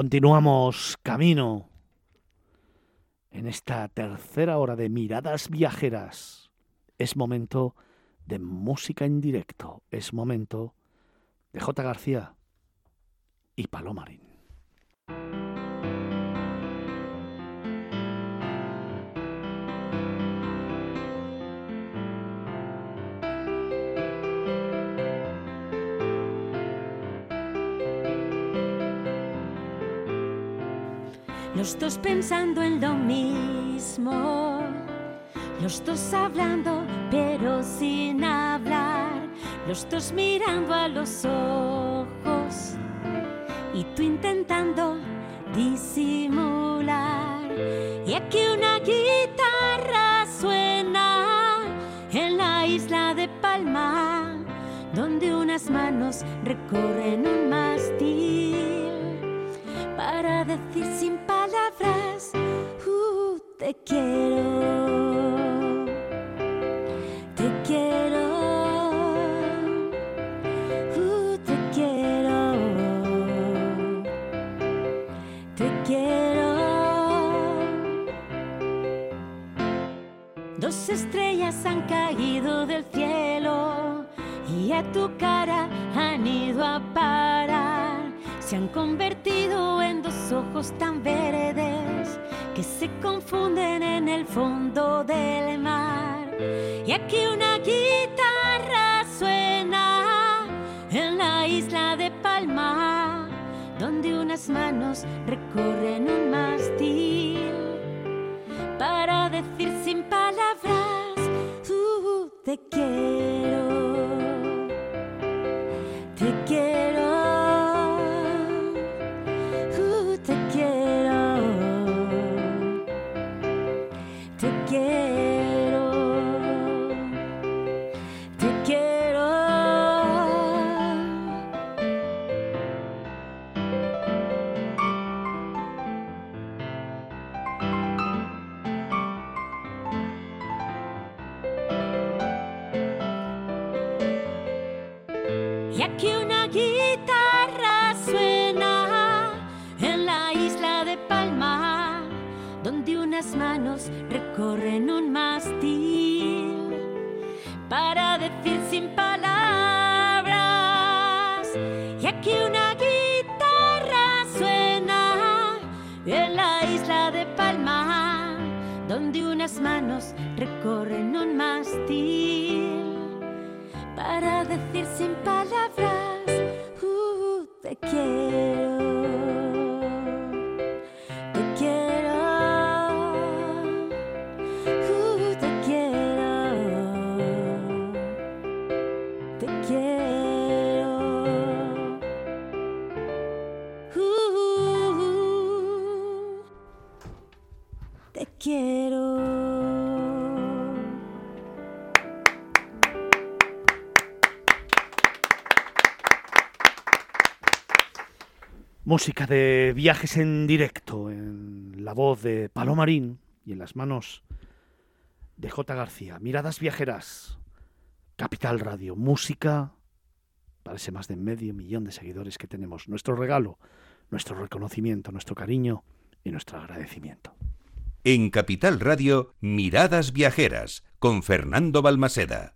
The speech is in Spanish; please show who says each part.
Speaker 1: Continuamos camino en esta tercera hora de miradas viajeras. Es momento de música en directo. Es momento de J. García y Palomarín.
Speaker 2: Los dos pensando en lo mismo, los dos hablando pero sin hablar, los dos mirando a los ojos. Y tú intentando disimular. Y aquí una guitarra suena en la isla de Palma, donde unas manos recorren un mástil para decir sin palabras, te quiero, te quiero, uh, te quiero, te quiero. Dos estrellas han caído del cielo y a tu cara han ido a parar. Se han convertido en dos ojos tan verdes que se confunden en el fondo del mar. Y aquí una guitarra suena en la isla de Palma, donde unas manos recorren un mástil para decir sin palabras, uh, te quiero, te quiero. Y aquí una guitarra suena en la isla de Palma, donde unas manos recorren un mástil para decir sin palabras. Y aquí una guitarra suena en la isla de Palma, donde unas manos recorren un mástil para decir sin palabras, uh, te quiero, te quiero, uh, te quiero, te quiero, uh, te quiero.
Speaker 1: Música de viajes en directo, en la voz de Palomarín y en las manos de J. García. Miradas viajeras, Capital Radio, música para ese más de medio millón de seguidores que tenemos. Nuestro regalo, nuestro reconocimiento, nuestro cariño y nuestro agradecimiento.
Speaker 3: En Capital Radio, Miradas Viajeras, con Fernando Balmaseda.